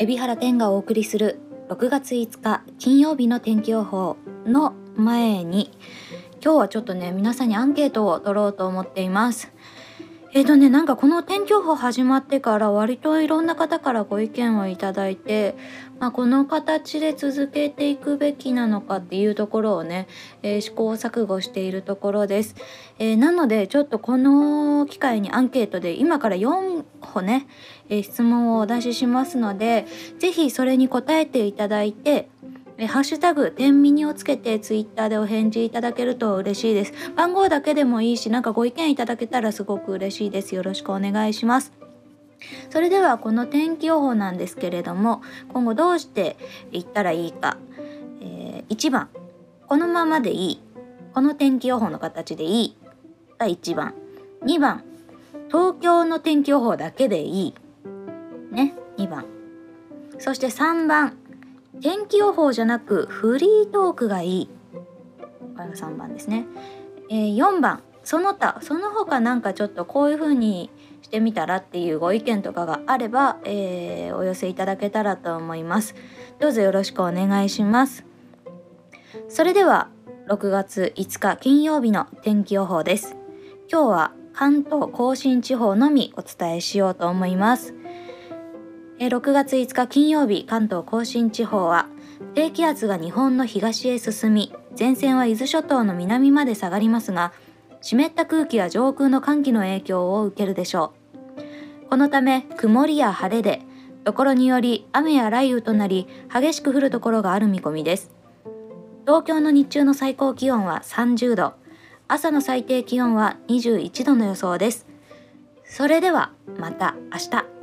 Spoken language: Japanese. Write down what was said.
海老原天がお送りする6月5日金曜日の天気予報の前に今日はちょっとね皆さんにアンケートを取ろうと思っています。えーとねなんかこの天気予報始まってから割といろんな方からご意見をいただいて、まあ、この形で続けていくべきなのかっていうところをね、えー、試行錯誤しているところです、えー、なのでちょっとこの機会にアンケートで今から4歩ね、え、質問をお出ししますので是非それに答えていただいてえハッシュタグ天ミニをつけてツイッターでお返事いただけると嬉しいです。番号だけでもいいしなんかご意見いただけたらすごく嬉しいです。よろしくお願いします。それではこの天気予報なんですけれども今後どうしていったらいいか、えー、1番。このままでいい。この天気予報の形でいい。が1番。2番。東京の天気予報だけでいい。ね。2番。そして3番。天気予報じゃなくフリートークがいい。これが3番ですね、えー、4番。その他。その他なんかちょっとこういう風にしてみたらっていうご意見とかがあれば、えー、お寄せいただけたらと思います。どうぞよろしくお願いします。それでは6月5日金曜日の天気予報です。今日は関東甲信地方のみお伝えしようと思います。6月5日金曜日関東甲信地方は低気圧が日本の東へ進み前線は伊豆諸島の南まで下がりますが湿った空気や上空の寒気の影響を受けるでしょう。このため曇りや晴れでところにより雨や雷雨となり激しく降るところがある見込みです。東京の日中の最高気温は30度朝の最低気温は21度の予想です。それではまた明日。